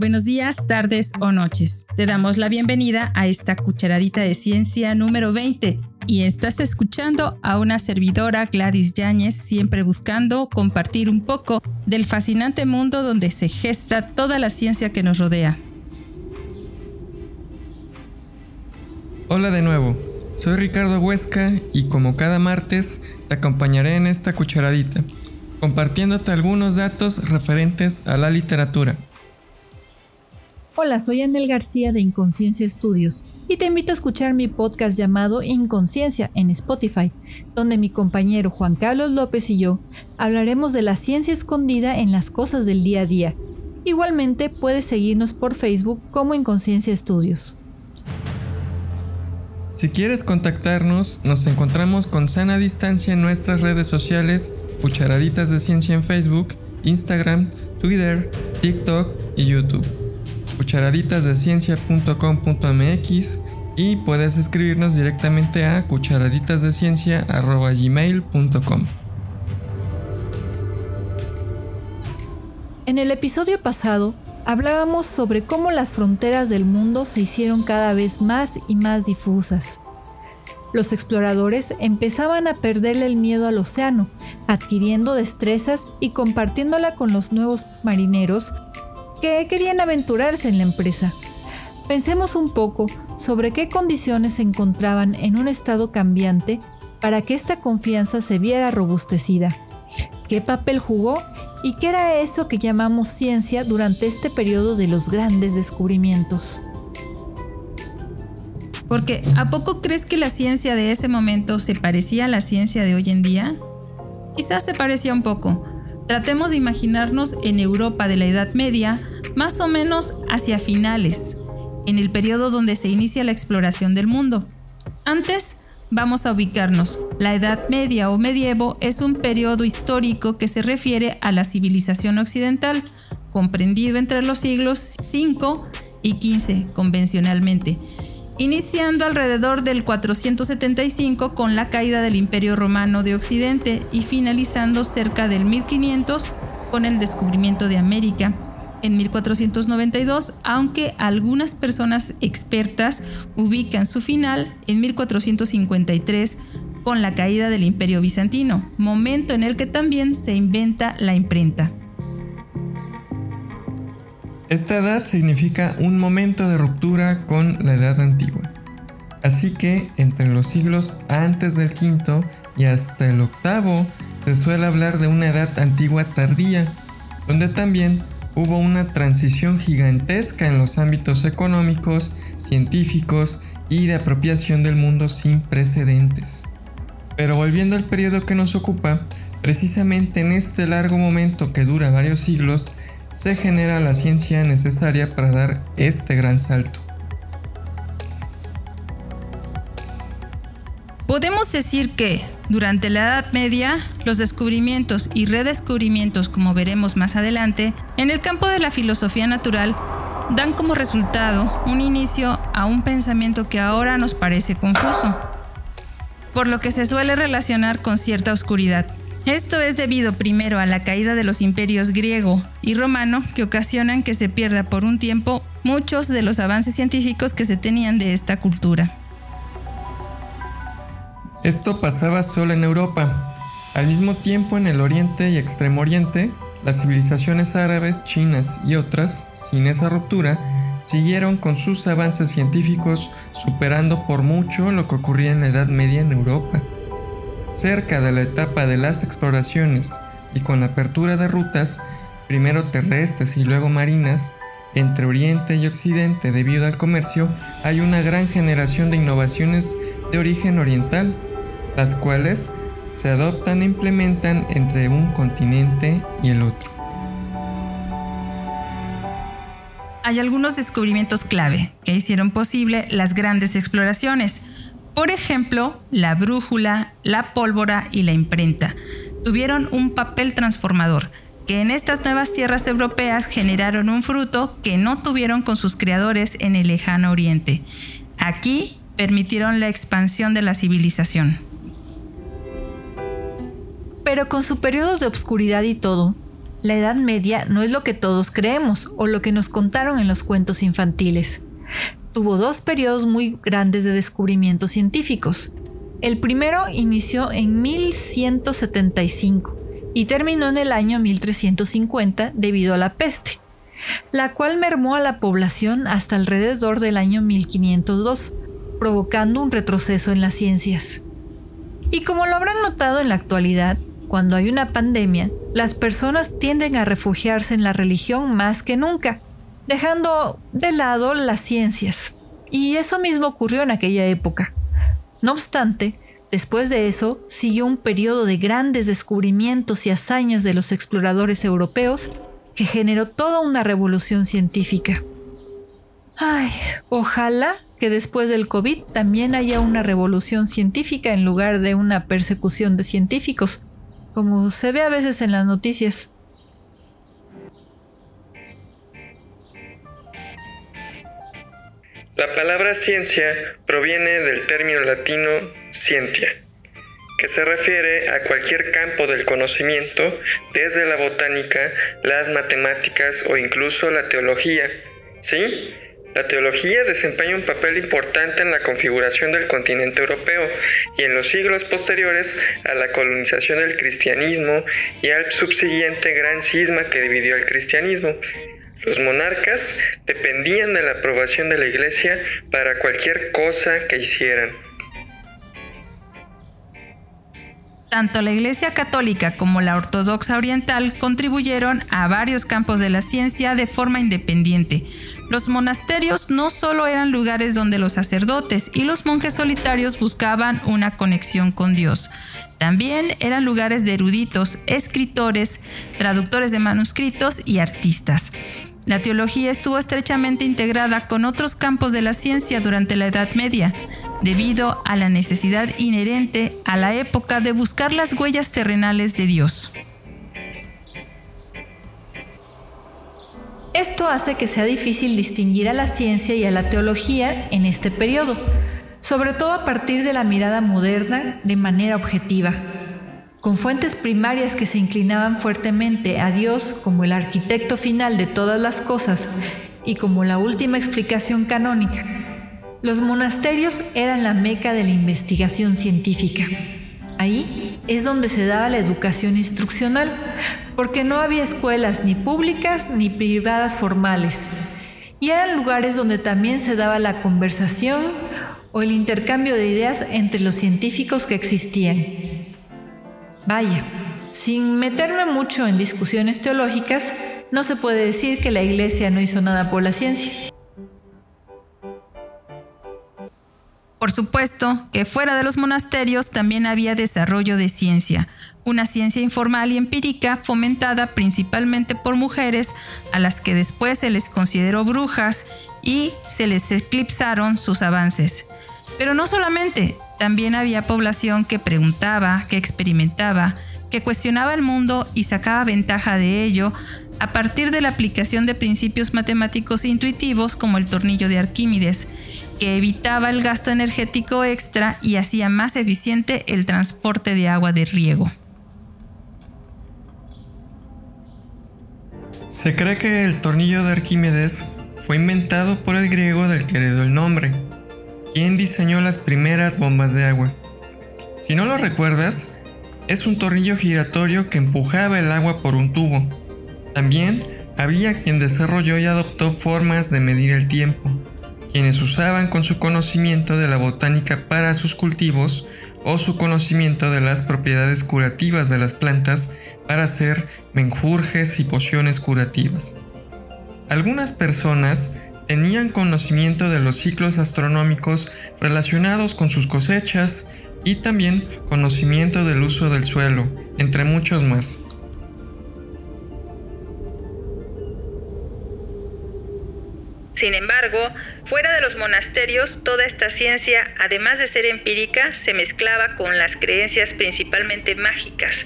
Buenos días, tardes o noches. Te damos la bienvenida a esta cucharadita de ciencia número 20 y estás escuchando a una servidora Gladys Yáñez, siempre buscando compartir un poco del fascinante mundo donde se gesta toda la ciencia que nos rodea. Hola de nuevo, soy Ricardo Huesca y como cada martes te acompañaré en esta cucharadita, compartiéndote algunos datos referentes a la literatura. Hola, soy Anel García de Inconsciencia Estudios y te invito a escuchar mi podcast llamado Inconsciencia en Spotify, donde mi compañero Juan Carlos López y yo hablaremos de la ciencia escondida en las cosas del día a día. Igualmente puedes seguirnos por Facebook como Inconsciencia Estudios. Si quieres contactarnos, nos encontramos con sana distancia en nuestras redes sociales, Cucharaditas de Ciencia en Facebook, Instagram, Twitter, TikTok y YouTube cucharaditasdeciencia.com.mx y puedes escribirnos directamente a cucharaditasdeciencia.gmail.com. En el episodio pasado hablábamos sobre cómo las fronteras del mundo se hicieron cada vez más y más difusas. Los exploradores empezaban a perderle el miedo al océano, adquiriendo destrezas y compartiéndola con los nuevos marineros que querían aventurarse en la empresa. Pensemos un poco sobre qué condiciones se encontraban en un estado cambiante para que esta confianza se viera robustecida. ¿Qué papel jugó y qué era eso que llamamos ciencia durante este periodo de los grandes descubrimientos? Porque ¿a poco crees que la ciencia de ese momento se parecía a la ciencia de hoy en día? Quizás se parecía un poco, Tratemos de imaginarnos en Europa de la Edad Media, más o menos hacia finales, en el periodo donde se inicia la exploración del mundo. Antes, vamos a ubicarnos. La Edad Media o medievo es un periodo histórico que se refiere a la civilización occidental, comprendido entre los siglos V y XV convencionalmente iniciando alrededor del 475 con la caída del Imperio Romano de Occidente y finalizando cerca del 1500 con el descubrimiento de América en 1492, aunque algunas personas expertas ubican su final en 1453 con la caída del Imperio Bizantino, momento en el que también se inventa la imprenta. Esta edad significa un momento de ruptura con la edad antigua. Así que entre los siglos antes del quinto y hasta el octavo se suele hablar de una edad antigua tardía, donde también hubo una transición gigantesca en los ámbitos económicos, científicos y de apropiación del mundo sin precedentes. Pero volviendo al periodo que nos ocupa, precisamente en este largo momento que dura varios siglos, se genera la ciencia necesaria para dar este gran salto. Podemos decir que, durante la Edad Media, los descubrimientos y redescubrimientos, como veremos más adelante, en el campo de la filosofía natural, dan como resultado un inicio a un pensamiento que ahora nos parece confuso, por lo que se suele relacionar con cierta oscuridad. Esto es debido primero a la caída de los imperios griego y romano que ocasionan que se pierda por un tiempo muchos de los avances científicos que se tenían de esta cultura. Esto pasaba solo en Europa. Al mismo tiempo en el Oriente y Extremo Oriente, las civilizaciones árabes, chinas y otras, sin esa ruptura, siguieron con sus avances científicos superando por mucho lo que ocurría en la Edad Media en Europa. Cerca de la etapa de las exploraciones y con la apertura de rutas, primero terrestres y luego marinas, entre Oriente y Occidente debido al comercio, hay una gran generación de innovaciones de origen oriental, las cuales se adoptan e implementan entre un continente y el otro. Hay algunos descubrimientos clave que hicieron posible las grandes exploraciones, por ejemplo, la brújula, la pólvora y la imprenta tuvieron un papel transformador, que en estas nuevas tierras europeas generaron un fruto que no tuvieron con sus creadores en el lejano oriente. Aquí permitieron la expansión de la civilización. Pero con su periodo de obscuridad y todo, La Edad Media no es lo que todos creemos o lo que nos contaron en los cuentos infantiles. Tuvo dos periodos muy grandes de descubrimientos científicos. El primero inició en 1175 y terminó en el año 1350 debido a la peste, la cual mermó a la población hasta alrededor del año 1502, provocando un retroceso en las ciencias. Y como lo habrán notado en la actualidad, cuando hay una pandemia, las personas tienden a refugiarse en la religión más que nunca, dejando de lado las ciencias. Y eso mismo ocurrió en aquella época. No obstante, después de eso siguió un periodo de grandes descubrimientos y hazañas de los exploradores europeos que generó toda una revolución científica. Ay, ojalá que después del COVID también haya una revolución científica en lugar de una persecución de científicos, como se ve a veces en las noticias. La palabra ciencia proviene del término latino scientia, que se refiere a cualquier campo del conocimiento, desde la botánica, las matemáticas o incluso la teología. ¿Sí? La teología desempeña un papel importante en la configuración del continente europeo y en los siglos posteriores a la colonización del cristianismo y al subsiguiente gran cisma que dividió el cristianismo. Los monarcas dependían de la aprobación de la iglesia para cualquier cosa que hicieran. Tanto la Iglesia Católica como la Ortodoxa Oriental contribuyeron a varios campos de la ciencia de forma independiente. Los monasterios no solo eran lugares donde los sacerdotes y los monjes solitarios buscaban una conexión con Dios, también eran lugares de eruditos, escritores, traductores de manuscritos y artistas. La teología estuvo estrechamente integrada con otros campos de la ciencia durante la Edad Media, debido a la necesidad inherente a la época de buscar las huellas terrenales de Dios. Esto hace que sea difícil distinguir a la ciencia y a la teología en este periodo, sobre todo a partir de la mirada moderna de manera objetiva, con fuentes primarias que se inclinaban fuertemente a Dios como el arquitecto final de todas las cosas y como la última explicación canónica. Los monasterios eran la meca de la investigación científica. Ahí es donde se daba la educación instruccional, porque no había escuelas ni públicas ni privadas formales. Y eran lugares donde también se daba la conversación o el intercambio de ideas entre los científicos que existían. Vaya, sin meterme mucho en discusiones teológicas, no se puede decir que la Iglesia no hizo nada por la ciencia. Por supuesto que fuera de los monasterios también había desarrollo de ciencia, una ciencia informal y empírica fomentada principalmente por mujeres a las que después se les consideró brujas y se les eclipsaron sus avances. Pero no solamente, también había población que preguntaba, que experimentaba, que cuestionaba el mundo y sacaba ventaja de ello a partir de la aplicación de principios matemáticos intuitivos como el tornillo de Arquímedes, que evitaba el gasto energético extra y hacía más eficiente el transporte de agua de riego. Se cree que el tornillo de Arquímedes fue inventado por el griego del que heredó el nombre, quien diseñó las primeras bombas de agua. Si no lo recuerdas, es un tornillo giratorio que empujaba el agua por un tubo. También había quien desarrolló y adoptó formas de medir el tiempo, quienes usaban con su conocimiento de la botánica para sus cultivos o su conocimiento de las propiedades curativas de las plantas para hacer menjurjes y pociones curativas. Algunas personas tenían conocimiento de los ciclos astronómicos relacionados con sus cosechas y también conocimiento del uso del suelo, entre muchos más. Sin embargo, fuera de los monasterios, toda esta ciencia, además de ser empírica, se mezclaba con las creencias principalmente mágicas.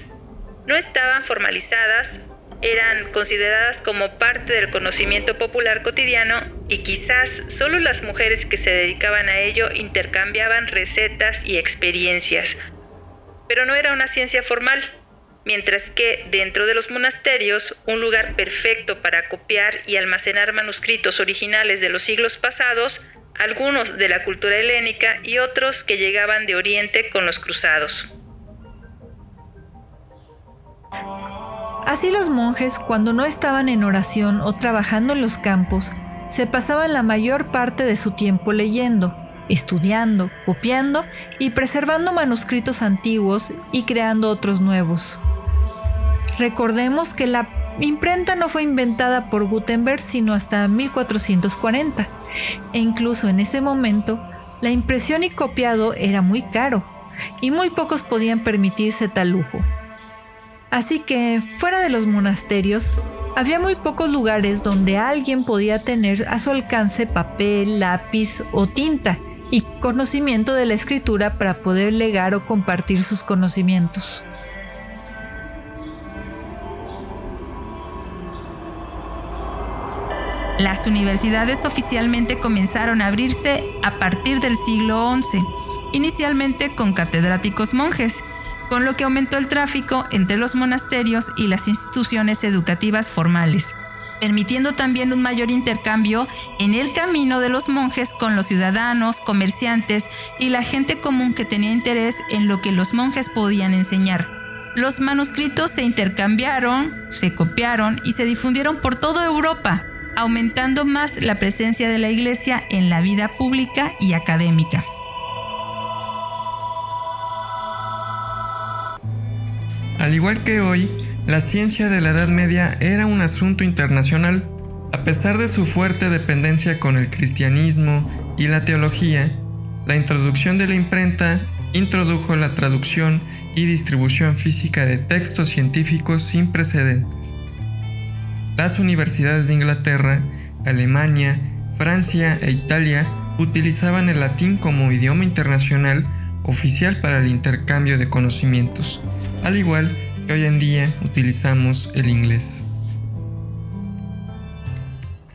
No estaban formalizadas eran consideradas como parte del conocimiento popular cotidiano y quizás solo las mujeres que se dedicaban a ello intercambiaban recetas y experiencias. Pero no era una ciencia formal. Mientras que dentro de los monasterios, un lugar perfecto para copiar y almacenar manuscritos originales de los siglos pasados, algunos de la cultura helénica y otros que llegaban de Oriente con los cruzados. Así los monjes, cuando no estaban en oración o trabajando en los campos, se pasaban la mayor parte de su tiempo leyendo, estudiando, copiando y preservando manuscritos antiguos y creando otros nuevos. Recordemos que la imprenta no fue inventada por Gutenberg sino hasta 1440, e incluso en ese momento la impresión y copiado era muy caro, y muy pocos podían permitirse tal lujo. Así que, fuera de los monasterios, había muy pocos lugares donde alguien podía tener a su alcance papel, lápiz o tinta y conocimiento de la escritura para poder legar o compartir sus conocimientos. Las universidades oficialmente comenzaron a abrirse a partir del siglo XI, inicialmente con catedráticos monjes, con lo que aumentó el tráfico entre los monasterios y las instituciones educativas formales, permitiendo también un mayor intercambio en el camino de los monjes con los ciudadanos, comerciantes y la gente común que tenía interés en lo que los monjes podían enseñar. Los manuscritos se intercambiaron, se copiaron y se difundieron por toda Europa, aumentando más la presencia de la Iglesia en la vida pública y académica. Al igual que hoy, la ciencia de la Edad Media era un asunto internacional. A pesar de su fuerte dependencia con el cristianismo y la teología, la introducción de la imprenta introdujo la traducción y distribución física de textos científicos sin precedentes. Las universidades de Inglaterra, Alemania, Francia e Italia utilizaban el latín como idioma internacional oficial para el intercambio de conocimientos, al igual que hoy en día utilizamos el inglés.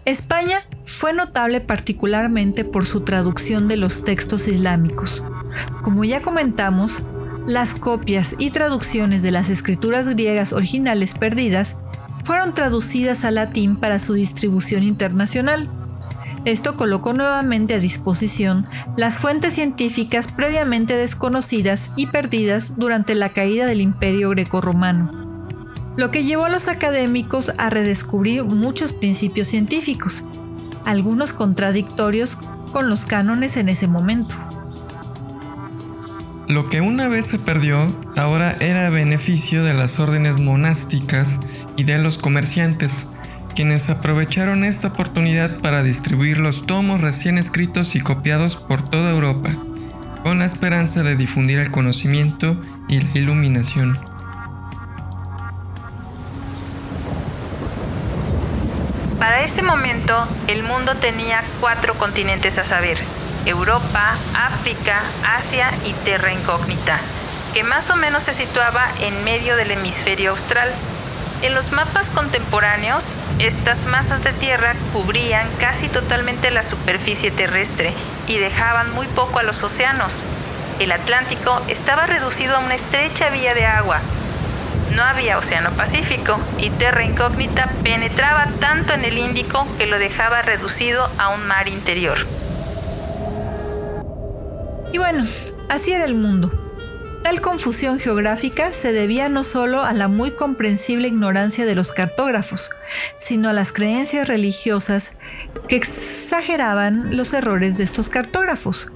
España fue notable particularmente por su traducción de los textos islámicos. Como ya comentamos, las copias y traducciones de las escrituras griegas originales perdidas fueron traducidas al latín para su distribución internacional. Esto colocó nuevamente a disposición las fuentes científicas previamente desconocidas y perdidas durante la caída del imperio grecorromano, lo que llevó a los académicos a redescubrir muchos principios científicos, algunos contradictorios con los cánones en ese momento. Lo que una vez se perdió, ahora era beneficio de las órdenes monásticas y de los comerciantes, quienes aprovecharon esta oportunidad para distribuir los tomos recién escritos y copiados por toda Europa, con la esperanza de difundir el conocimiento y la iluminación. Para ese momento, el mundo tenía cuatro continentes a saber, Europa, África, Asia y Terra Incógnita, que más o menos se situaba en medio del hemisferio austral. En los mapas contemporáneos, estas masas de tierra cubrían casi totalmente la superficie terrestre y dejaban muy poco a los océanos. El Atlántico estaba reducido a una estrecha vía de agua. No había océano Pacífico y Terra Incógnita penetraba tanto en el Índico que lo dejaba reducido a un mar interior. Y bueno, así era el mundo. Tal confusión geográfica se debía no solo a la muy comprensible ignorancia de los cartógrafos, sino a las creencias religiosas que exageraban los errores de estos cartógrafos.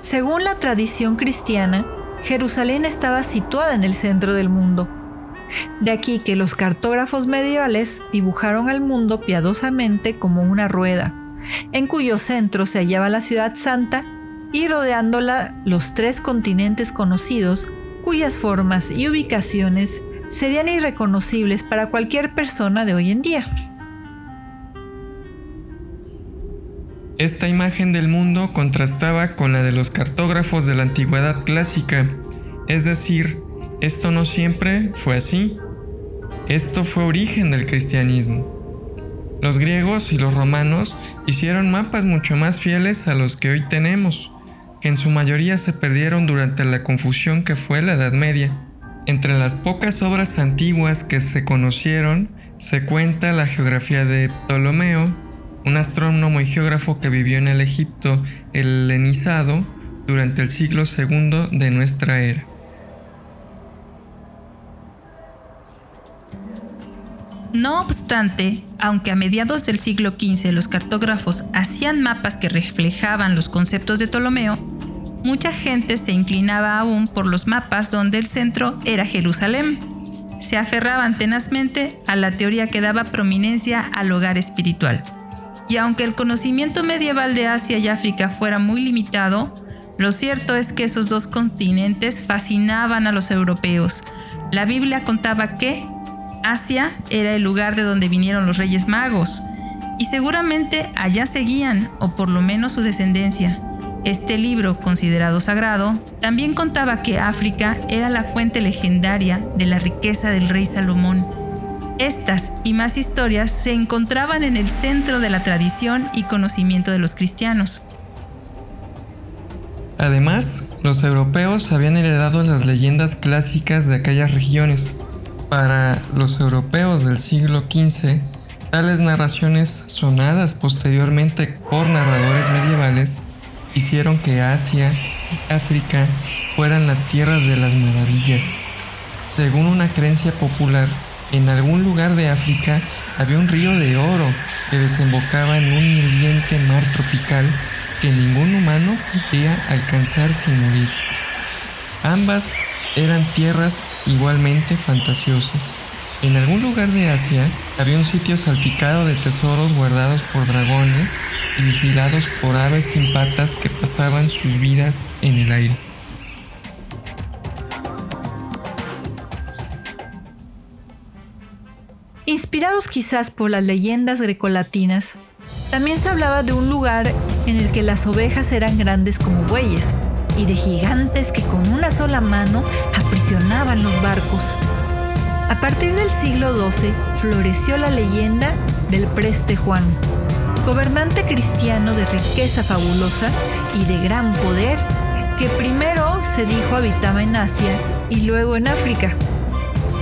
Según la tradición cristiana, Jerusalén estaba situada en el centro del mundo. De aquí que los cartógrafos medievales dibujaron al mundo piadosamente como una rueda, en cuyo centro se hallaba la ciudad santa y rodeándola los tres continentes conocidos, cuyas formas y ubicaciones serían irreconocibles para cualquier persona de hoy en día. Esta imagen del mundo contrastaba con la de los cartógrafos de la antigüedad clásica, es decir, esto no siempre fue así. Esto fue origen del cristianismo. Los griegos y los romanos hicieron mapas mucho más fieles a los que hoy tenemos en su mayoría se perdieron durante la confusión que fue la Edad Media. Entre las pocas obras antiguas que se conocieron se cuenta la geografía de Ptolomeo, un astrónomo y geógrafo que vivió en el Egipto helenizado durante el siglo II de nuestra era. No obstante, aunque a mediados del siglo XV los cartógrafos hacían mapas que reflejaban los conceptos de Ptolomeo, mucha gente se inclinaba aún por los mapas donde el centro era Jerusalén. Se aferraban tenazmente a la teoría que daba prominencia al hogar espiritual. Y aunque el conocimiento medieval de Asia y África fuera muy limitado, lo cierto es que esos dos continentes fascinaban a los europeos. La Biblia contaba que Asia era el lugar de donde vinieron los reyes magos, y seguramente allá seguían, o por lo menos su descendencia. Este libro, considerado sagrado, también contaba que África era la fuente legendaria de la riqueza del rey Salomón. Estas y más historias se encontraban en el centro de la tradición y conocimiento de los cristianos. Además, los europeos habían heredado las leyendas clásicas de aquellas regiones, para los europeos del siglo XV, tales narraciones sonadas posteriormente por narradores medievales hicieron que Asia y África fueran las tierras de las maravillas. Según una creencia popular, en algún lugar de África había un río de oro que desembocaba en un hirviente mar tropical que ningún humano podía alcanzar sin morir. Ambas eran tierras igualmente fantasiosas. En algún lugar de Asia había un sitio salpicado de tesoros guardados por dragones y vigilados por aves sin patas que pasaban sus vidas en el aire. Inspirados quizás por las leyendas grecolatinas, también se hablaba de un lugar en el que las ovejas eran grandes como bueyes y de gigantes que con una sola mano aprisionaban los barcos. A partir del siglo XII floreció la leyenda del Preste Juan, gobernante cristiano de riqueza fabulosa y de gran poder, que primero se dijo habitaba en Asia y luego en África.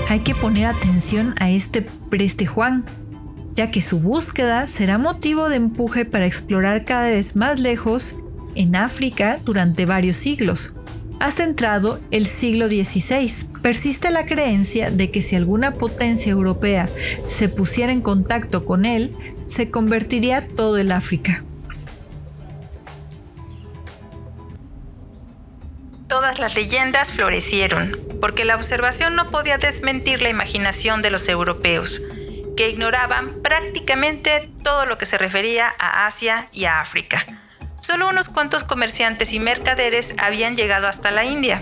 Hay que poner atención a este Preste Juan, ya que su búsqueda será motivo de empuje para explorar cada vez más lejos en África durante varios siglos. Hasta entrado el siglo XVI, persiste la creencia de que si alguna potencia europea se pusiera en contacto con él, se convertiría todo el África. Todas las leyendas florecieron, porque la observación no podía desmentir la imaginación de los europeos, que ignoraban prácticamente todo lo que se refería a Asia y a África Solo unos cuantos comerciantes y mercaderes habían llegado hasta la India,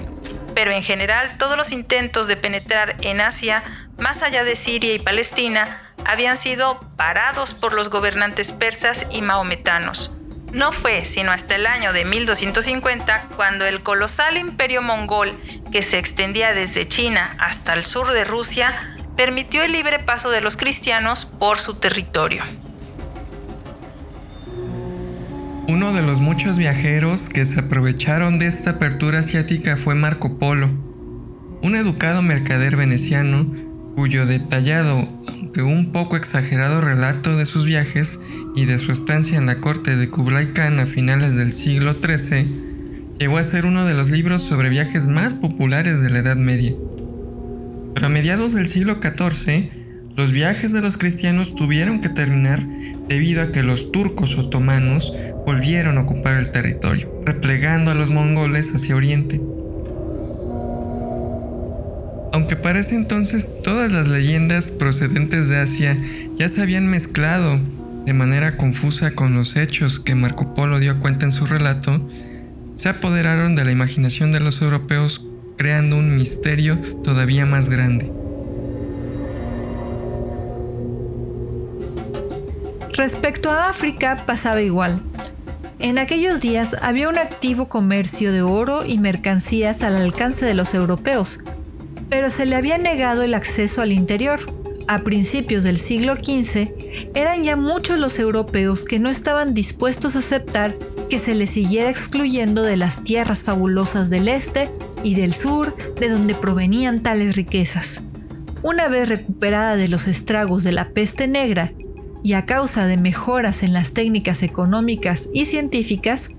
pero en general todos los intentos de penetrar en Asia, más allá de Siria y Palestina, habían sido parados por los gobernantes persas y maometanos. No fue sino hasta el año de 1250 cuando el colosal imperio mongol, que se extendía desde China hasta el sur de Rusia, permitió el libre paso de los cristianos por su territorio. Uno de los muchos viajeros que se aprovecharon de esta apertura asiática fue Marco Polo, un educado mercader veneciano cuyo detallado, aunque un poco exagerado relato de sus viajes y de su estancia en la corte de Kublai Khan a finales del siglo XIII llegó a ser uno de los libros sobre viajes más populares de la Edad Media. Pero a mediados del siglo XIV, los viajes de los cristianos tuvieron que terminar debido a que los turcos otomanos volvieron a ocupar el territorio, replegando a los mongoles hacia oriente. Aunque para ese entonces todas las leyendas procedentes de Asia ya se habían mezclado de manera confusa con los hechos que Marco Polo dio cuenta en su relato, se apoderaron de la imaginación de los europeos creando un misterio todavía más grande. Respecto a África pasaba igual. En aquellos días había un activo comercio de oro y mercancías al alcance de los europeos, pero se le había negado el acceso al interior. A principios del siglo XV, eran ya muchos los europeos que no estaban dispuestos a aceptar que se les siguiera excluyendo de las tierras fabulosas del este y del sur de donde provenían tales riquezas. Una vez recuperada de los estragos de la peste negra y a causa de mejoras en las técnicas económicas y científicas,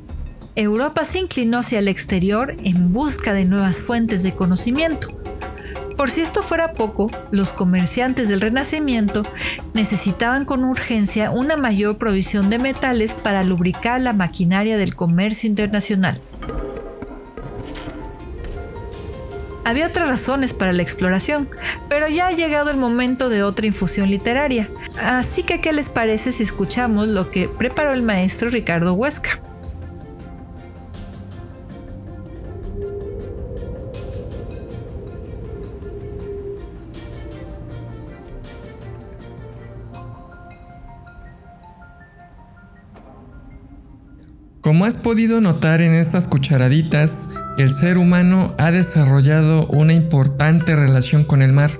Europa se inclinó hacia el exterior en busca de nuevas fuentes de conocimiento. Por si esto fuera poco, los comerciantes del Renacimiento necesitaban con urgencia una mayor provisión de metales para lubricar la maquinaria del comercio internacional. Había otras razones para la exploración, pero ya ha llegado el momento de otra infusión literaria. Así que, ¿qué les parece si escuchamos lo que preparó el maestro Ricardo Huesca? Como has podido notar en estas cucharaditas, el ser humano ha desarrollado una importante relación con el mar,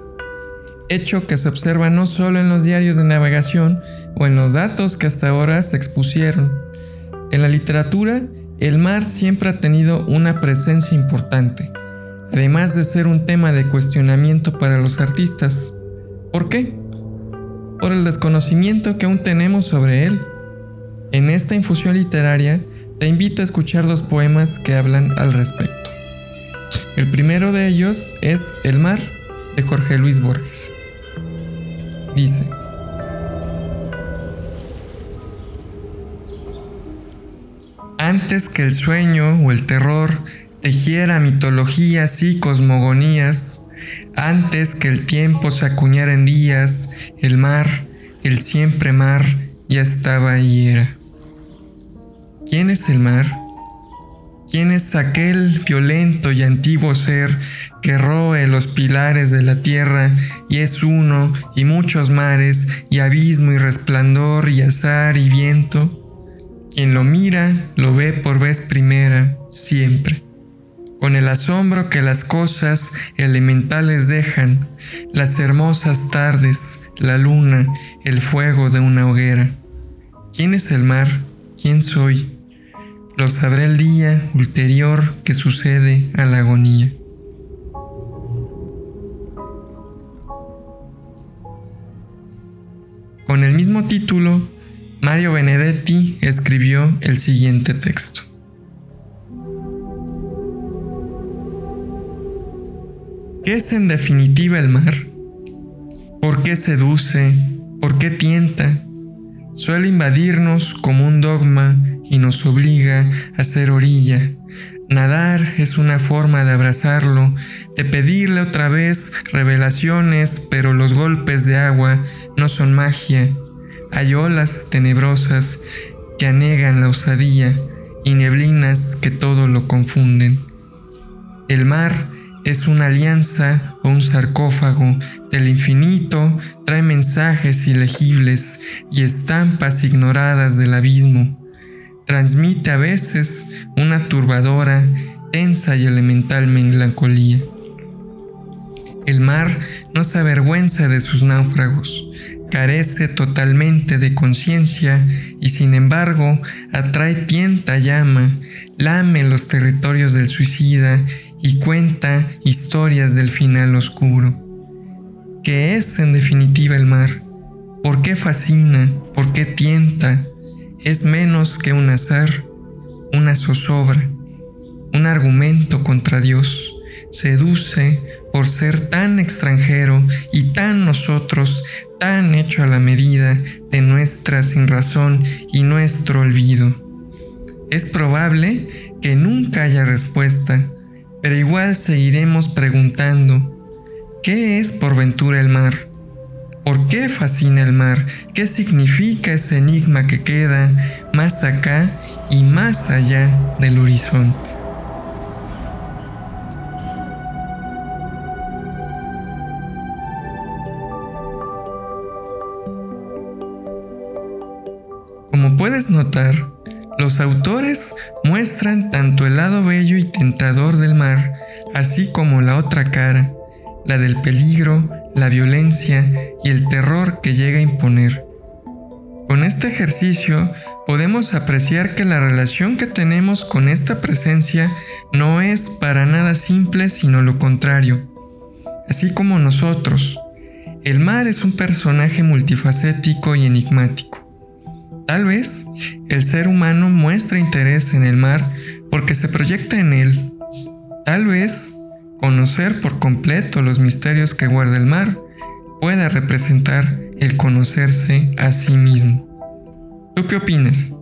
hecho que se observa no solo en los diarios de navegación o en los datos que hasta ahora se expusieron. En la literatura, el mar siempre ha tenido una presencia importante, además de ser un tema de cuestionamiento para los artistas. ¿Por qué? Por el desconocimiento que aún tenemos sobre él. En esta infusión literaria, te invito a escuchar dos poemas que hablan al respecto. El primero de ellos es El mar de Jorge Luis Borges. Dice, Antes que el sueño o el terror tejiera mitologías y cosmogonías, antes que el tiempo se acuñara en días, el mar, el siempre mar, ya estaba y era. ¿Quién es el mar? ¿Quién es aquel violento y antiguo ser que roe los pilares de la tierra y es uno y muchos mares y abismo y resplandor y azar y viento? Quien lo mira lo ve por vez primera, siempre, con el asombro que las cosas elementales dejan, las hermosas tardes, la luna, el fuego de una hoguera. ¿Quién es el mar? ¿Quién soy? Lo sabré el día ulterior que sucede a la agonía. Con el mismo título, Mario Benedetti escribió el siguiente texto. ¿Qué es en definitiva el mar? ¿Por qué seduce? ¿Por qué tienta? Suele invadirnos como un dogma y nos obliga a ser orilla. Nadar es una forma de abrazarlo, de pedirle otra vez revelaciones, pero los golpes de agua no son magia. Hay olas tenebrosas que anegan la osadía y neblinas que todo lo confunden. El mar es una alianza o un sarcófago del infinito, trae mensajes ilegibles y estampas ignoradas del abismo. Transmite a veces una turbadora, tensa y elemental melancolía. El mar no se avergüenza de sus náufragos, carece totalmente de conciencia y sin embargo atrae tienta llama, lame los territorios del suicida y cuenta historias del final oscuro. ¿Qué es en definitiva el mar? ¿Por qué fascina? ¿Por qué tienta? Es menos que un azar, una zozobra, un argumento contra Dios. Seduce por ser tan extranjero y tan nosotros, tan hecho a la medida de nuestra sinrazón y nuestro olvido. Es probable que nunca haya respuesta, pero igual seguiremos preguntando, ¿qué es por ventura el mar? ¿Por qué fascina el mar? ¿Qué significa ese enigma que queda más acá y más allá del horizonte? Como puedes notar, los autores muestran tanto el lado bello y tentador del mar, así como la otra cara, la del peligro, la violencia y el terror que llega a imponer. Con este ejercicio podemos apreciar que la relación que tenemos con esta presencia no es para nada simple, sino lo contrario. Así como nosotros, el mar es un personaje multifacético y enigmático. Tal vez el ser humano muestra interés en el mar porque se proyecta en él. Tal vez conocer por completo los misterios que guarda el mar pueda representar el conocerse a sí mismo. ¿Tú qué opinas?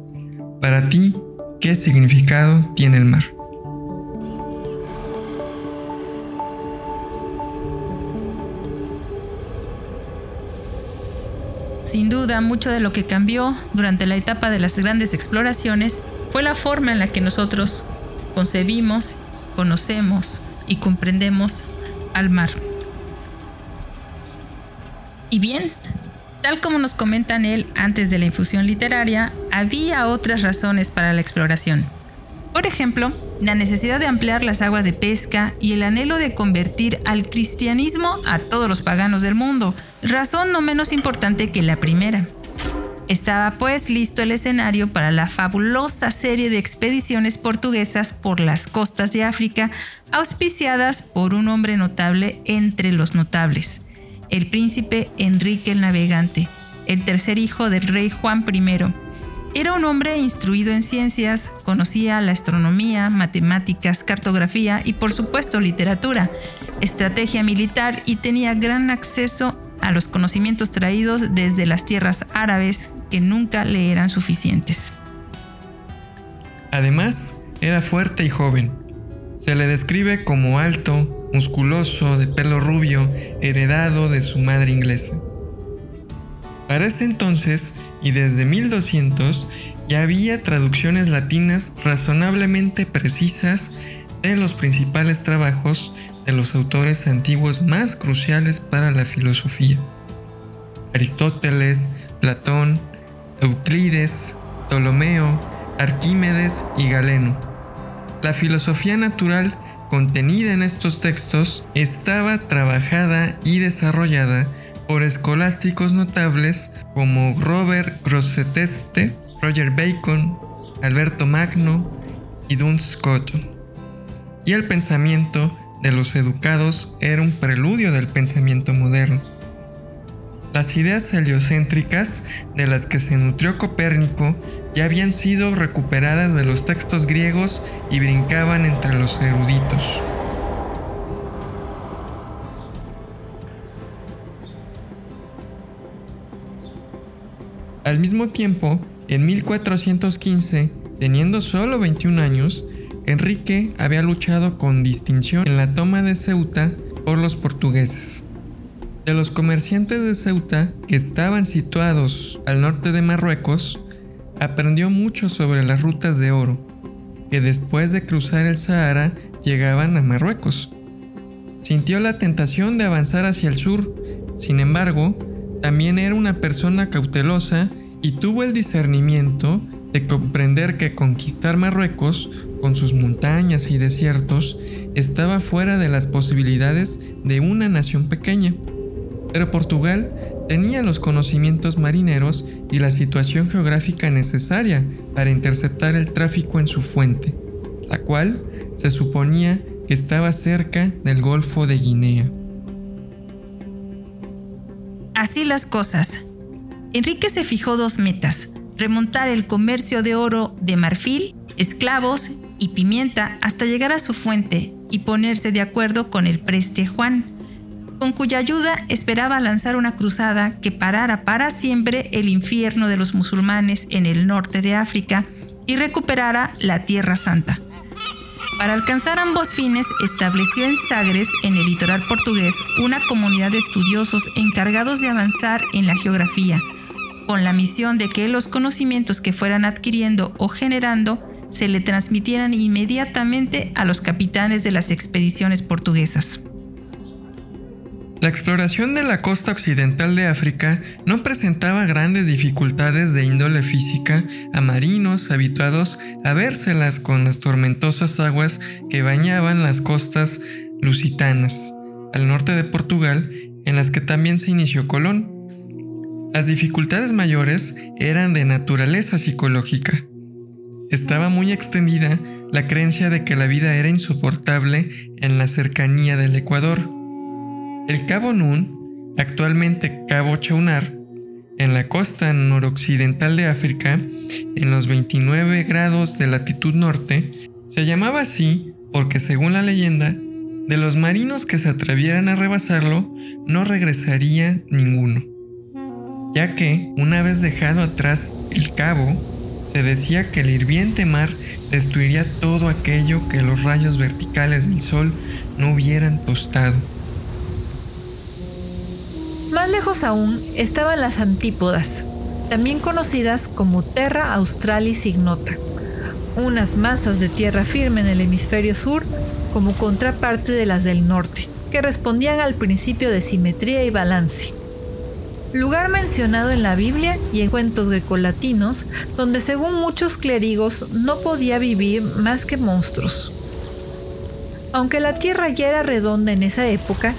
Para ti, ¿qué significado tiene el mar? Sin duda, mucho de lo que cambió durante la etapa de las grandes exploraciones fue la forma en la que nosotros concebimos, conocemos y comprendemos al mar. Y bien, tal como nos comentan él antes de la infusión literaria, había otras razones para la exploración. Por ejemplo, la necesidad de ampliar las aguas de pesca y el anhelo de convertir al cristianismo a todos los paganos del mundo, razón no menos importante que la primera. Estaba pues listo el escenario para la fabulosa serie de expediciones portuguesas por las costas de África, auspiciadas por un hombre notable entre los notables, el príncipe Enrique el Navegante, el tercer hijo del rey Juan I, era un hombre instruido en ciencias, conocía la astronomía, matemáticas, cartografía y por supuesto literatura, estrategia militar y tenía gran acceso a los conocimientos traídos desde las tierras árabes que nunca le eran suficientes. Además, era fuerte y joven. Se le describe como alto, musculoso, de pelo rubio, heredado de su madre inglesa. Para ese entonces, y desde 1200 ya había traducciones latinas razonablemente precisas de los principales trabajos de los autores antiguos más cruciales para la filosofía. Aristóteles, Platón, Euclides, Ptolomeo, Arquímedes y Galeno. La filosofía natural contenida en estos textos estaba trabajada y desarrollada por escolásticos notables como Robert Grosseteste, Roger Bacon, Alberto Magno y Duns Scoto. Y el pensamiento de los educados era un preludio del pensamiento moderno. Las ideas heliocéntricas de las que se nutrió Copérnico ya habían sido recuperadas de los textos griegos y brincaban entre los eruditos. Al mismo tiempo, en 1415, teniendo solo 21 años, Enrique había luchado con distinción en la toma de Ceuta por los portugueses. De los comerciantes de Ceuta, que estaban situados al norte de Marruecos, aprendió mucho sobre las rutas de oro, que después de cruzar el Sahara llegaban a Marruecos. Sintió la tentación de avanzar hacia el sur, sin embargo, también era una persona cautelosa y tuvo el discernimiento de comprender que conquistar Marruecos, con sus montañas y desiertos, estaba fuera de las posibilidades de una nación pequeña. Pero Portugal tenía los conocimientos marineros y la situación geográfica necesaria para interceptar el tráfico en su fuente, la cual se suponía que estaba cerca del Golfo de Guinea. Así las cosas. Enrique se fijó dos metas, remontar el comercio de oro de marfil, esclavos y pimienta hasta llegar a su fuente y ponerse de acuerdo con el preste Juan, con cuya ayuda esperaba lanzar una cruzada que parara para siempre el infierno de los musulmanes en el norte de África y recuperara la Tierra Santa. Para alcanzar ambos fines, estableció en Sagres, en el litoral portugués, una comunidad de estudiosos encargados de avanzar en la geografía, con la misión de que los conocimientos que fueran adquiriendo o generando se le transmitieran inmediatamente a los capitanes de las expediciones portuguesas. La exploración de la costa occidental de África no presentaba grandes dificultades de índole física a marinos habituados a vérselas con las tormentosas aguas que bañaban las costas lusitanas, al norte de Portugal, en las que también se inició Colón. Las dificultades mayores eran de naturaleza psicológica. Estaba muy extendida la creencia de que la vida era insoportable en la cercanía del Ecuador. El Cabo Nun, actualmente Cabo Chaunar, en la costa noroccidental de África, en los 29 grados de latitud norte, se llamaba así porque según la leyenda, de los marinos que se atrevieran a rebasarlo, no regresaría ninguno, ya que, una vez dejado atrás el cabo, se decía que el hirviente mar destruiría todo aquello que los rayos verticales del sol no hubieran tostado. Más lejos aún estaban las antípodas, también conocidas como Terra Australis Ignota, unas masas de tierra firme en el hemisferio sur como contraparte de las del norte, que respondían al principio de simetría y balance. Lugar mencionado en la Biblia y en cuentos grecolatinos, donde según muchos clérigos no podía vivir más que monstruos. Aunque la tierra ya era redonda en esa época,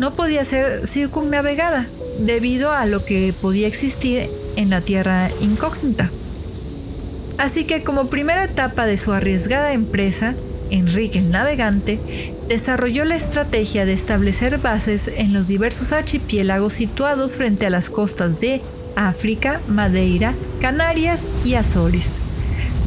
no podía ser circunnavegada debido a lo que podía existir en la tierra incógnita. Así que como primera etapa de su arriesgada empresa, Enrique el Navegante desarrolló la estrategia de establecer bases en los diversos archipiélagos situados frente a las costas de África, Madeira, Canarias y Azores,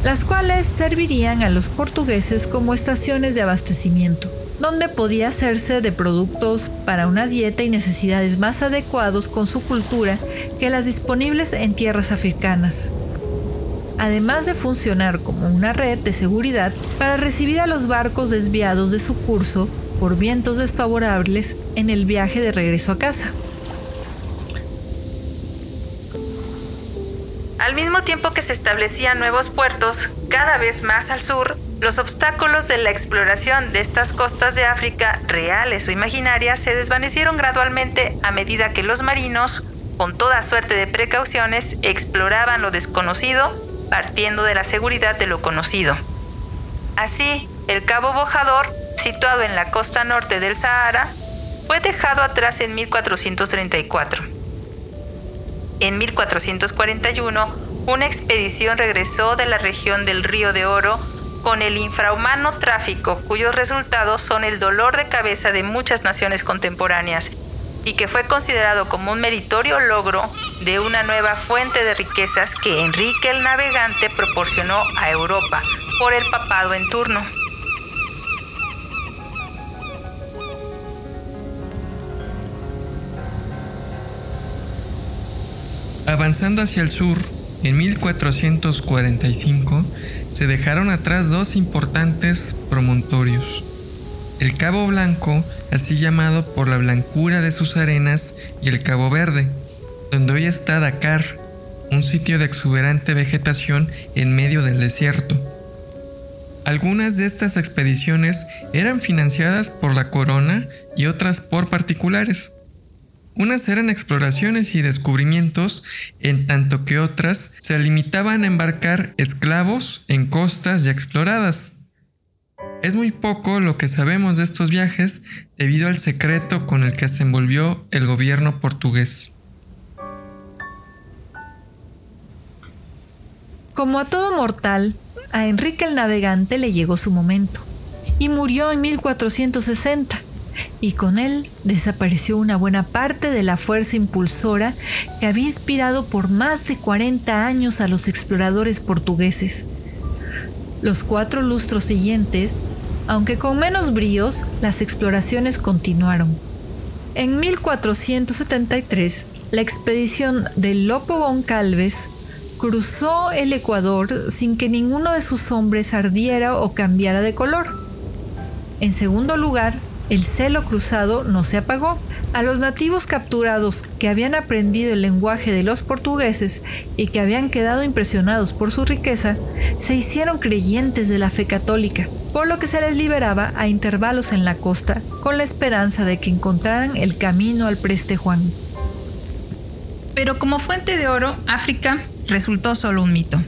las cuales servirían a los portugueses como estaciones de abastecimiento, donde podía hacerse de productos para una dieta y necesidades más adecuados con su cultura que las disponibles en tierras africanas además de funcionar como una red de seguridad para recibir a los barcos desviados de su curso por vientos desfavorables en el viaje de regreso a casa. Al mismo tiempo que se establecían nuevos puertos cada vez más al sur, los obstáculos de la exploración de estas costas de África, reales o imaginarias, se desvanecieron gradualmente a medida que los marinos, con toda suerte de precauciones, exploraban lo desconocido partiendo de la seguridad de lo conocido. Así, el Cabo Bojador, situado en la costa norte del Sahara, fue dejado atrás en 1434. En 1441, una expedición regresó de la región del Río de Oro con el infrahumano tráfico cuyos resultados son el dolor de cabeza de muchas naciones contemporáneas y que fue considerado como un meritorio logro de una nueva fuente de riquezas que Enrique el Navegante proporcionó a Europa por el papado en turno. Avanzando hacia el sur, en 1445 se dejaron atrás dos importantes promontorios. El Cabo Blanco así llamado por la blancura de sus arenas, y el Cabo Verde, donde hoy está Dakar, un sitio de exuberante vegetación en medio del desierto. Algunas de estas expediciones eran financiadas por la corona y otras por particulares. Unas eran exploraciones y descubrimientos, en tanto que otras se limitaban a embarcar esclavos en costas ya exploradas. Es muy poco lo que sabemos de estos viajes debido al secreto con el que se envolvió el gobierno portugués. Como a todo mortal, a Enrique el Navegante le llegó su momento y murió en 1460 y con él desapareció una buena parte de la fuerza impulsora que había inspirado por más de 40 años a los exploradores portugueses. Los cuatro lustros siguientes aunque con menos bríos, las exploraciones continuaron. En 1473, la expedición de Lopo Goncalves cruzó el Ecuador sin que ninguno de sus hombres ardiera o cambiara de color. En segundo lugar, el celo cruzado no se apagó. A los nativos capturados que habían aprendido el lenguaje de los portugueses y que habían quedado impresionados por su riqueza, se hicieron creyentes de la fe católica, por lo que se les liberaba a intervalos en la costa con la esperanza de que encontraran el camino al preste Juan. Pero como fuente de oro, África resultó solo un mito.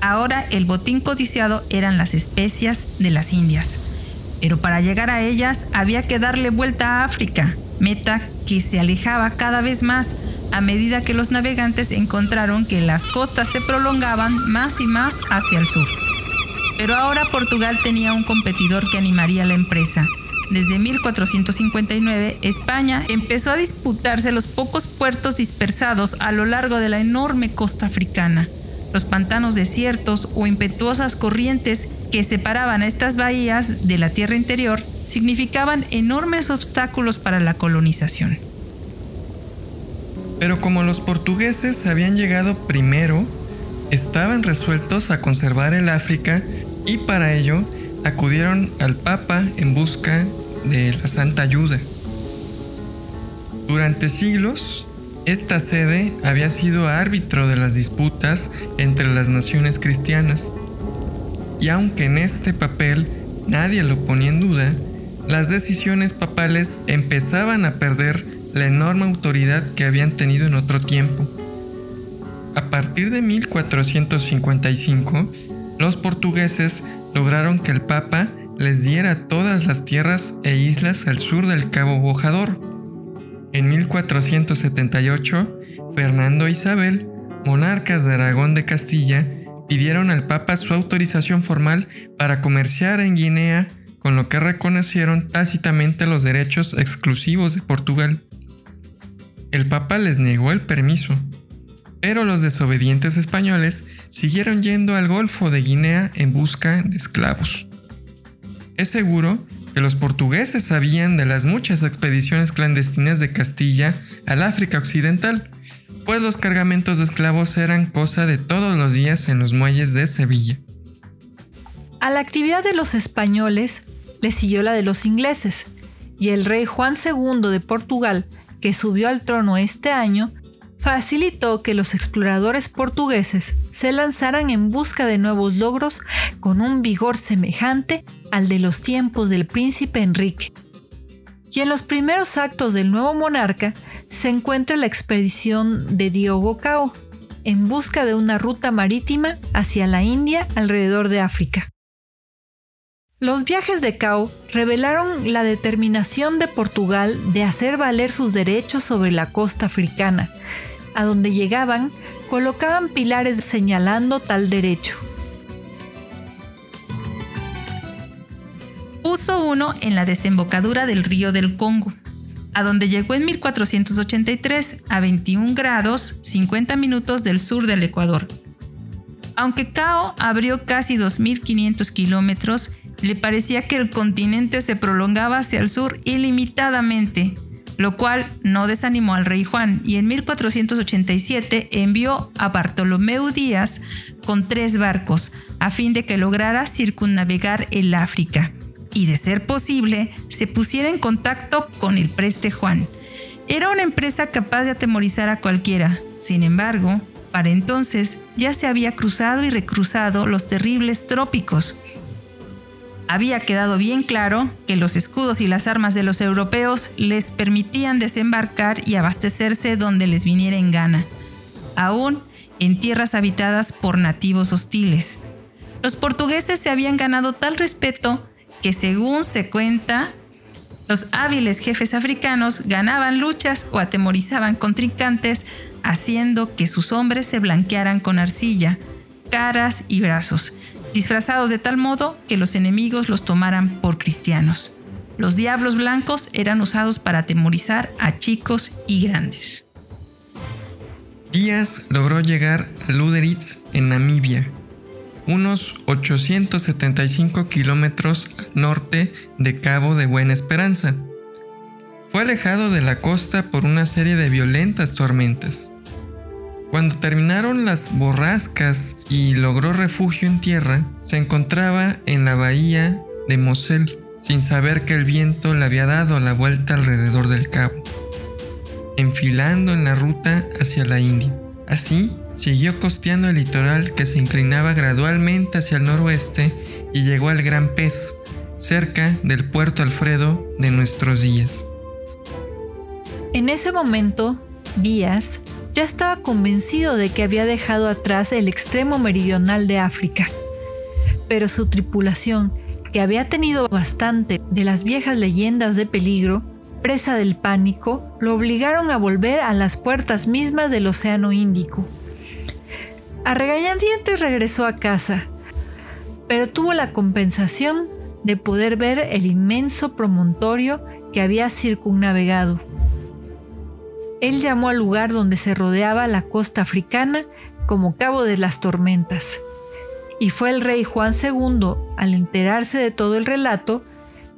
Ahora el botín codiciado eran las especias de las Indias pero para llegar a ellas había que darle vuelta a África, meta que se alejaba cada vez más, a medida que los navegantes encontraron que las costas se prolongaban más y más hacia el sur. Pero ahora Portugal tenía un competidor que animaría la empresa. Desde 1459, España empezó a disputarse los pocos puertos dispersados a lo largo de la enorme costa africana. Los pantanos desiertos o impetuosas corrientes que separaban a estas bahías de la tierra interior significaban enormes obstáculos para la colonización. Pero como los portugueses habían llegado primero, estaban resueltos a conservar el África y para ello acudieron al Papa en busca de la Santa Ayuda. Durante siglos, esta sede había sido árbitro de las disputas entre las naciones cristianas. Y aunque en este papel nadie lo ponía en duda, las decisiones papales empezaban a perder la enorme autoridad que habían tenido en otro tiempo. A partir de 1455, los portugueses lograron que el Papa les diera todas las tierras e islas al sur del Cabo Bojador. En 1478, Fernando e Isabel, monarcas de Aragón de Castilla, pidieron al Papa su autorización formal para comerciar en Guinea, con lo que reconocieron tácitamente los derechos exclusivos de Portugal. El Papa les negó el permiso, pero los desobedientes españoles siguieron yendo al Golfo de Guinea en busca de esclavos. Es seguro que los portugueses sabían de las muchas expediciones clandestinas de Castilla al África Occidental, pues los cargamentos de esclavos eran cosa de todos los días en los muelles de Sevilla. A la actividad de los españoles le siguió la de los ingleses, y el rey Juan II de Portugal, que subió al trono este año, facilitó que los exploradores portugueses se lanzaran en busca de nuevos logros con un vigor semejante al de los tiempos del príncipe Enrique. Y en los primeros actos del nuevo monarca se encuentra la expedición de Diogo Cao, en busca de una ruta marítima hacia la India alrededor de África. Los viajes de Cao revelaron la determinación de Portugal de hacer valer sus derechos sobre la costa africana, a donde llegaban, colocaban pilares señalando tal derecho. Puso uno en la desembocadura del río del Congo, a donde llegó en 1483 a 21 grados 50 minutos del sur del Ecuador. Aunque Cao abrió casi 2.500 kilómetros, le parecía que el continente se prolongaba hacia el sur ilimitadamente lo cual no desanimó al rey Juan y en 1487 envió a Bartolomeu Díaz con tres barcos a fin de que lograra circunnavegar el África y de ser posible se pusiera en contacto con el preste Juan. Era una empresa capaz de atemorizar a cualquiera, sin embargo, para entonces ya se había cruzado y recruzado los terribles trópicos, había quedado bien claro que los escudos y las armas de los europeos les permitían desembarcar y abastecerse donde les viniera en gana, aún en tierras habitadas por nativos hostiles. Los portugueses se habían ganado tal respeto que según se cuenta, los hábiles jefes africanos ganaban luchas o atemorizaban contrincantes haciendo que sus hombres se blanquearan con arcilla, caras y brazos, disfrazados de tal modo que los enemigos los tomaran por cristianos. Los diablos blancos eran usados para atemorizar a chicos y grandes. Díaz logró llegar a Luderitz en Namibia, unos 875 kilómetros al norte de Cabo de Buena Esperanza. Fue alejado de la costa por una serie de violentas tormentas. Cuando terminaron las borrascas y logró refugio en tierra, se encontraba en la bahía de Mosel, sin saber que el viento le había dado la vuelta alrededor del cabo, enfilando en la ruta hacia la India. Así, siguió costeando el litoral que se inclinaba gradualmente hacia el noroeste y llegó al Gran Pez, cerca del puerto Alfredo de nuestros días. En ese momento, Díaz ya estaba convencido de que había dejado atrás el extremo meridional de África. Pero su tripulación, que había tenido bastante de las viejas leyendas de peligro, presa del pánico, lo obligaron a volver a las puertas mismas del Océano Índico. A regañadientes regresó a casa, pero tuvo la compensación de poder ver el inmenso promontorio que había circunnavegado. Él llamó al lugar donde se rodeaba la costa africana como Cabo de las Tormentas. Y fue el rey Juan II, al enterarse de todo el relato,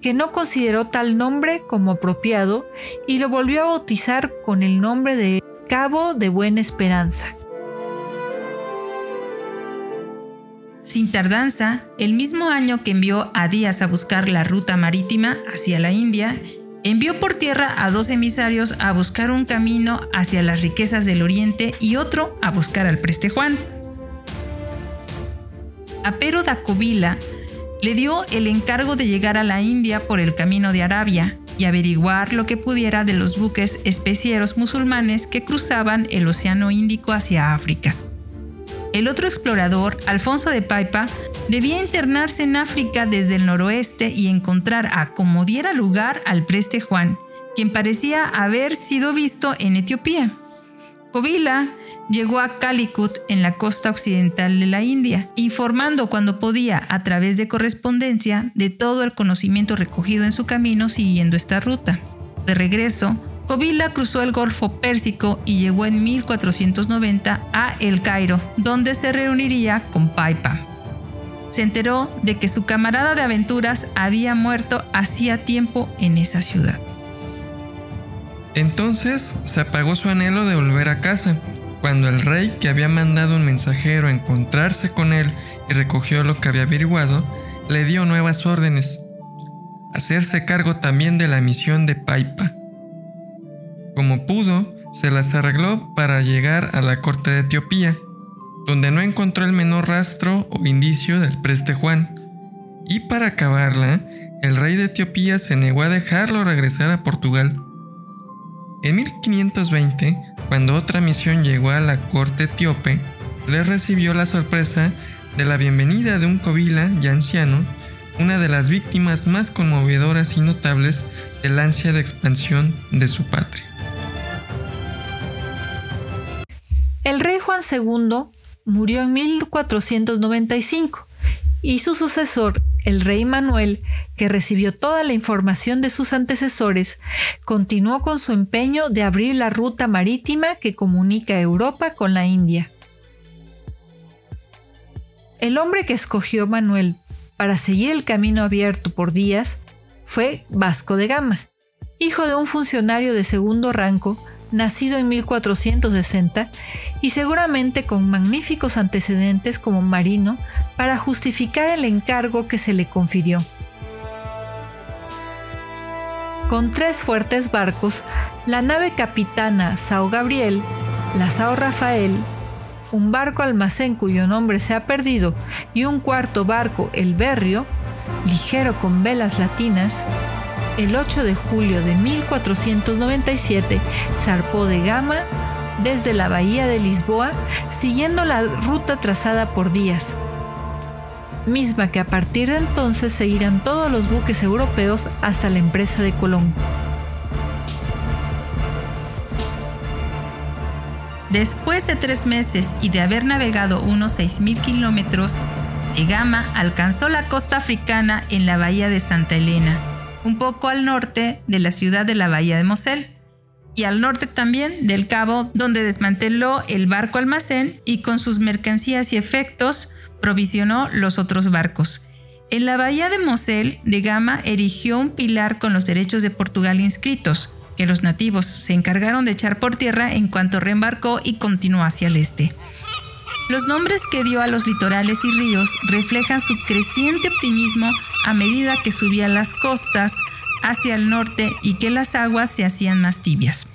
que no consideró tal nombre como apropiado y lo volvió a bautizar con el nombre de Cabo de Buena Esperanza. Sin tardanza, el mismo año que envió a Díaz a buscar la ruta marítima hacia la India, envió por tierra a dos emisarios a buscar un camino hacia las riquezas del oriente y otro a buscar al preste Juan. A Pero da Covila le dio el encargo de llegar a la India por el camino de Arabia y averiguar lo que pudiera de los buques especieros musulmanes que cruzaban el Océano Índico hacia África. El otro explorador, Alfonso de Paipa, debía internarse en África desde el noroeste y encontrar a como diera lugar al preste Juan, quien parecía haber sido visto en Etiopía. Kovila llegó a Calicut en la costa occidental de la India, informando cuando podía a través de correspondencia de todo el conocimiento recogido en su camino siguiendo esta ruta. De regreso, Kovila cruzó el Golfo Pérsico y llegó en 1490 a El Cairo, donde se reuniría con Paipa. Se enteró de que su camarada de aventuras había muerto hacía tiempo en esa ciudad. Entonces se apagó su anhelo de volver a casa, cuando el rey, que había mandado un mensajero a encontrarse con él y recogió lo que había averiguado, le dio nuevas órdenes. Hacerse cargo también de la misión de Paipa como pudo, se las arregló para llegar a la corte de Etiopía, donde no encontró el menor rastro o indicio del preste Juan. Y para acabarla, el rey de Etiopía se negó a dejarlo regresar a Portugal. En 1520, cuando otra misión llegó a la corte etíope, le recibió la sorpresa de la bienvenida de un cobila ya anciano, una de las víctimas más conmovedoras y notables del ansia de expansión de su patria. El rey Juan II murió en 1495 y su sucesor, el rey Manuel, que recibió toda la información de sus antecesores, continuó con su empeño de abrir la ruta marítima que comunica Europa con la India. El hombre que escogió Manuel para seguir el camino abierto por días fue Vasco de Gama, hijo de un funcionario de segundo rango nacido en 1460 y seguramente con magníficos antecedentes como marino para justificar el encargo que se le confirió. Con tres fuertes barcos, la nave capitana Sao Gabriel, la Sao Rafael, un barco almacén cuyo nombre se ha perdido y un cuarto barco, el Berrio, ligero con velas latinas, el 8 de julio de 1497 zarpó de Gama desde la bahía de Lisboa siguiendo la ruta trazada por Díaz, misma que a partir de entonces seguirán todos los buques europeos hasta la empresa de Colón. Después de tres meses y de haber navegado unos 6.000 kilómetros, de Gama alcanzó la costa africana en la bahía de Santa Elena un poco al norte de la ciudad de la Bahía de Mosel y al norte también del cabo donde desmanteló el barco almacén y con sus mercancías y efectos provisionó los otros barcos. En la bahía de Mosel, de Gama erigió un pilar con los derechos de Portugal inscritos, que los nativos se encargaron de echar por tierra en cuanto reembarcó y continuó hacia el este. Los nombres que dio a los litorales y ríos reflejan su creciente optimismo a medida que subía las costas hacia el norte y que las aguas se hacían más tibias.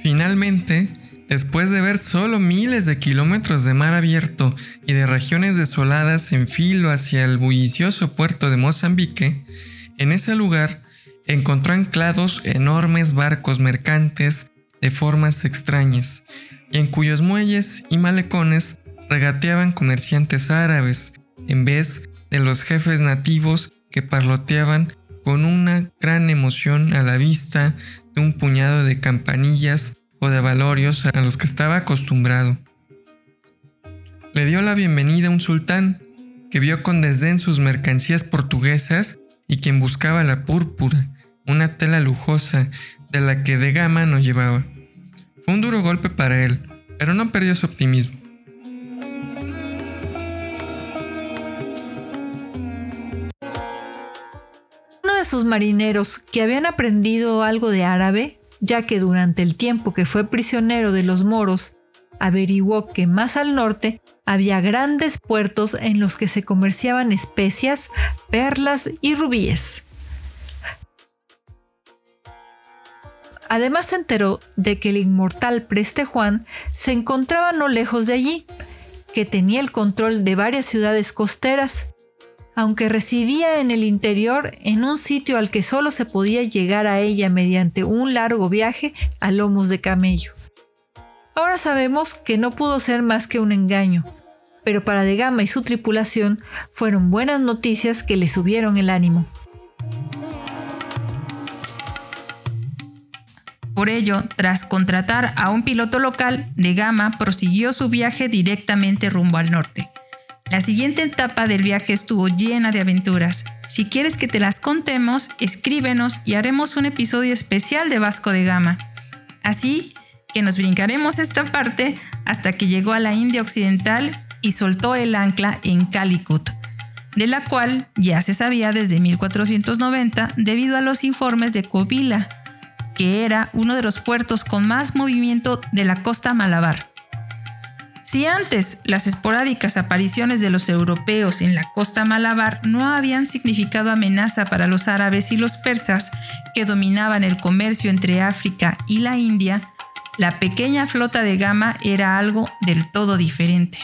Finalmente, después de ver solo miles de kilómetros de mar abierto y de regiones desoladas en filo hacia el bullicioso puerto de Mozambique, en ese lugar encontró anclados enormes barcos mercantes de formas extrañas, y en cuyos muelles y malecones regateaban comerciantes árabes, en vez de los jefes nativos que parloteaban con una gran emoción a la vista de un puñado de campanillas o de valorios a los que estaba acostumbrado. Le dio la bienvenida a un sultán que vio con desdén sus mercancías portuguesas y quien buscaba la púrpura, una tela lujosa de la que de gama no llevaba. Fue un duro golpe para él, pero no perdió su optimismo. Uno de sus marineros que habían aprendido algo de árabe, ya que durante el tiempo que fue prisionero de los moros, averiguó que más al norte había grandes puertos en los que se comerciaban especias, perlas y rubíes. Además se enteró de que el inmortal Preste Juan se encontraba no lejos de allí, que tenía el control de varias ciudades costeras, aunque residía en el interior en un sitio al que solo se podía llegar a ella mediante un largo viaje a lomos de camello. Ahora sabemos que no pudo ser más que un engaño, pero para De Gama y su tripulación fueron buenas noticias que le subieron el ánimo. Por ello, tras contratar a un piloto local, De Gama prosiguió su viaje directamente rumbo al norte. La siguiente etapa del viaje estuvo llena de aventuras. Si quieres que te las contemos, escríbenos y haremos un episodio especial de Vasco de Gama. Así que nos brincaremos esta parte hasta que llegó a la India Occidental y soltó el ancla en Calicut, de la cual ya se sabía desde 1490 debido a los informes de Covila, que era uno de los puertos con más movimiento de la costa malabar. Si antes las esporádicas apariciones de los europeos en la costa malabar no habían significado amenaza para los árabes y los persas que dominaban el comercio entre África y la India, la pequeña flota de Gama era algo del todo diferente.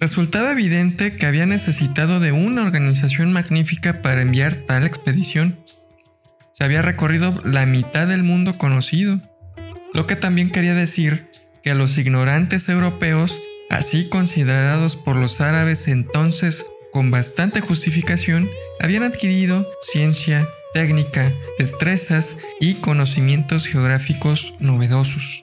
Resultaba evidente que había necesitado de una organización magnífica para enviar tal expedición. Se había recorrido la mitad del mundo conocido, lo que también quería decir que los ignorantes europeos, así considerados por los árabes entonces con bastante justificación, habían adquirido ciencia, técnica, destrezas y conocimientos geográficos novedosos.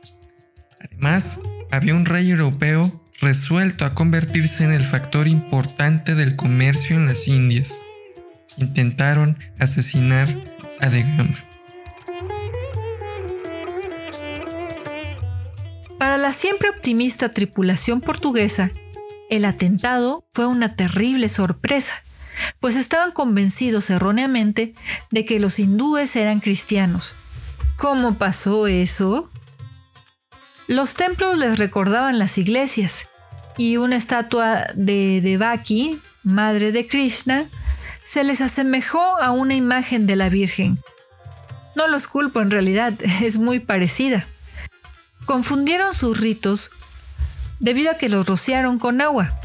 Además, había un rey europeo resuelto a convertirse en el factor importante del comercio en las Indias. Intentaron asesinar a De Gama. Para la siempre optimista tripulación portuguesa, el atentado fue una terrible sorpresa, pues estaban convencidos erróneamente de que los hindúes eran cristianos. ¿Cómo pasó eso? Los templos les recordaban las iglesias y una estatua de Devaki, madre de Krishna, se les asemejó a una imagen de la Virgen. No los culpo en realidad, es muy parecida. Confundieron sus ritos debido a que los rociaron con agua.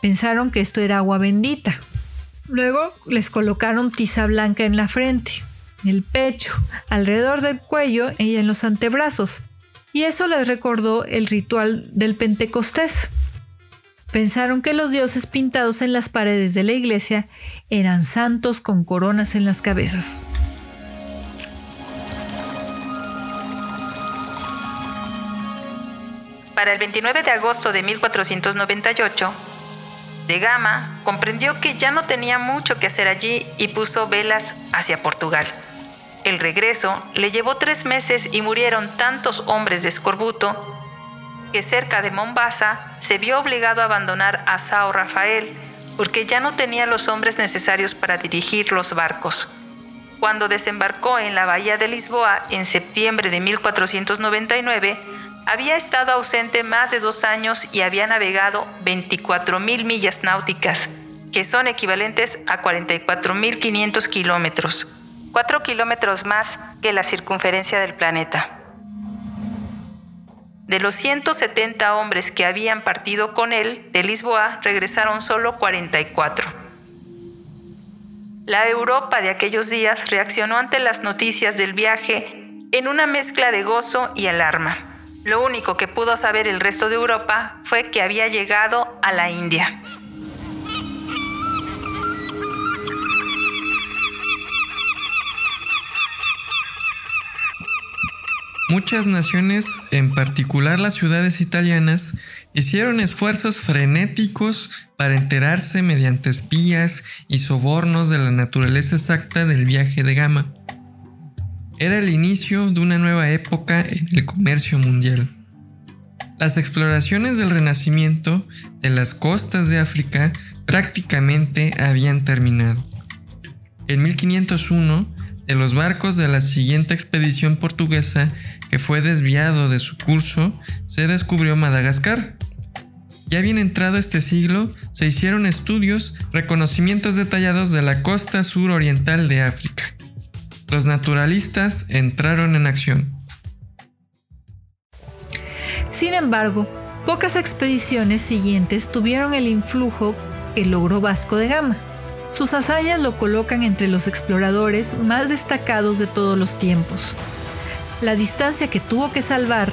Pensaron que esto era agua bendita. Luego les colocaron tiza blanca en la frente, en el pecho, alrededor del cuello y en los antebrazos y eso les recordó el ritual del Pentecostés. Pensaron que los dioses pintados en las paredes de la iglesia eran santos con coronas en las cabezas. Para el 29 de agosto de 1498, de Gama comprendió que ya no tenía mucho que hacer allí y puso velas hacia Portugal. El regreso le llevó tres meses y murieron tantos hombres de escorbuto que cerca de Mombasa se vio obligado a abandonar a Sao Rafael porque ya no tenía los hombres necesarios para dirigir los barcos. Cuando desembarcó en la bahía de Lisboa en septiembre de 1499, había estado ausente más de dos años y había navegado 24.000 millas náuticas, que son equivalentes a 44.500 kilómetros. 4 kilómetros más que la circunferencia del planeta. De los 170 hombres que habían partido con él de Lisboa, regresaron solo 44. La Europa de aquellos días reaccionó ante las noticias del viaje en una mezcla de gozo y alarma. Lo único que pudo saber el resto de Europa fue que había llegado a la India. Muchas naciones, en particular las ciudades italianas, hicieron esfuerzos frenéticos para enterarse mediante espías y sobornos de la naturaleza exacta del viaje de Gama. Era el inicio de una nueva época en el comercio mundial. Las exploraciones del Renacimiento de las costas de África prácticamente habían terminado. En 1501, de los barcos de la siguiente expedición portuguesa que fue desviado de su curso, se descubrió Madagascar. Ya bien entrado este siglo, se hicieron estudios, reconocimientos detallados de la costa suroriental de África. Los naturalistas entraron en acción. Sin embargo, pocas expediciones siguientes tuvieron el influjo que logró Vasco de Gama. Sus hazañas lo colocan entre los exploradores más destacados de todos los tiempos. La distancia que tuvo que salvar,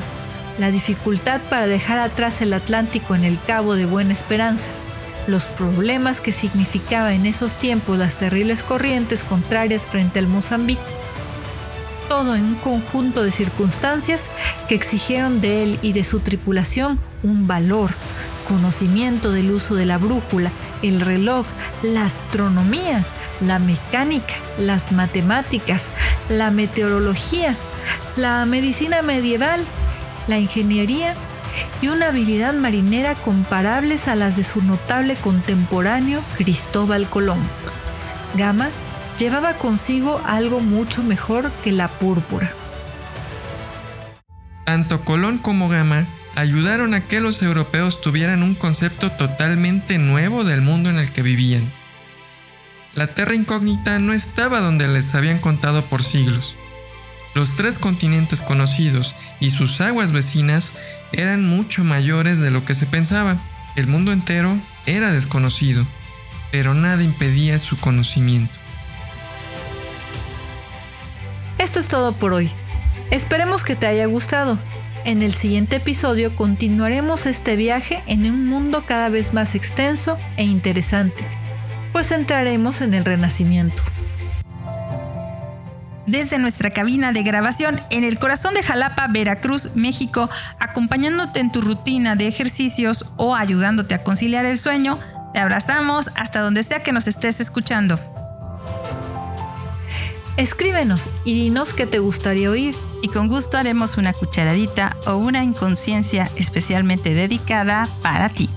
la dificultad para dejar atrás el Atlántico en el Cabo de Buena Esperanza, los problemas que significaba en esos tiempos las terribles corrientes contrarias frente al Mozambique, todo en un conjunto de circunstancias que exigieron de él y de su tripulación un valor, conocimiento del uso de la brújula, el reloj, la astronomía, la mecánica, las matemáticas, la meteorología, la medicina medieval, la ingeniería y una habilidad marinera comparables a las de su notable contemporáneo Cristóbal Colón. Gama llevaba consigo algo mucho mejor que la púrpura. Tanto Colón como Gama ayudaron a que los europeos tuvieran un concepto totalmente nuevo del mundo en el que vivían. La Tierra incógnita no estaba donde les habían contado por siglos. Los tres continentes conocidos y sus aguas vecinas eran mucho mayores de lo que se pensaba. El mundo entero era desconocido, pero nada impedía su conocimiento. Esto es todo por hoy. Esperemos que te haya gustado. En el siguiente episodio continuaremos este viaje en un mundo cada vez más extenso e interesante, pues entraremos en el Renacimiento. Desde nuestra cabina de grabación en el corazón de Jalapa, Veracruz, México, acompañándote en tu rutina de ejercicios o ayudándote a conciliar el sueño, te abrazamos hasta donde sea que nos estés escuchando. Escríbenos y dinos qué te gustaría oír. Y con gusto haremos una cucharadita o una inconsciencia especialmente dedicada para ti.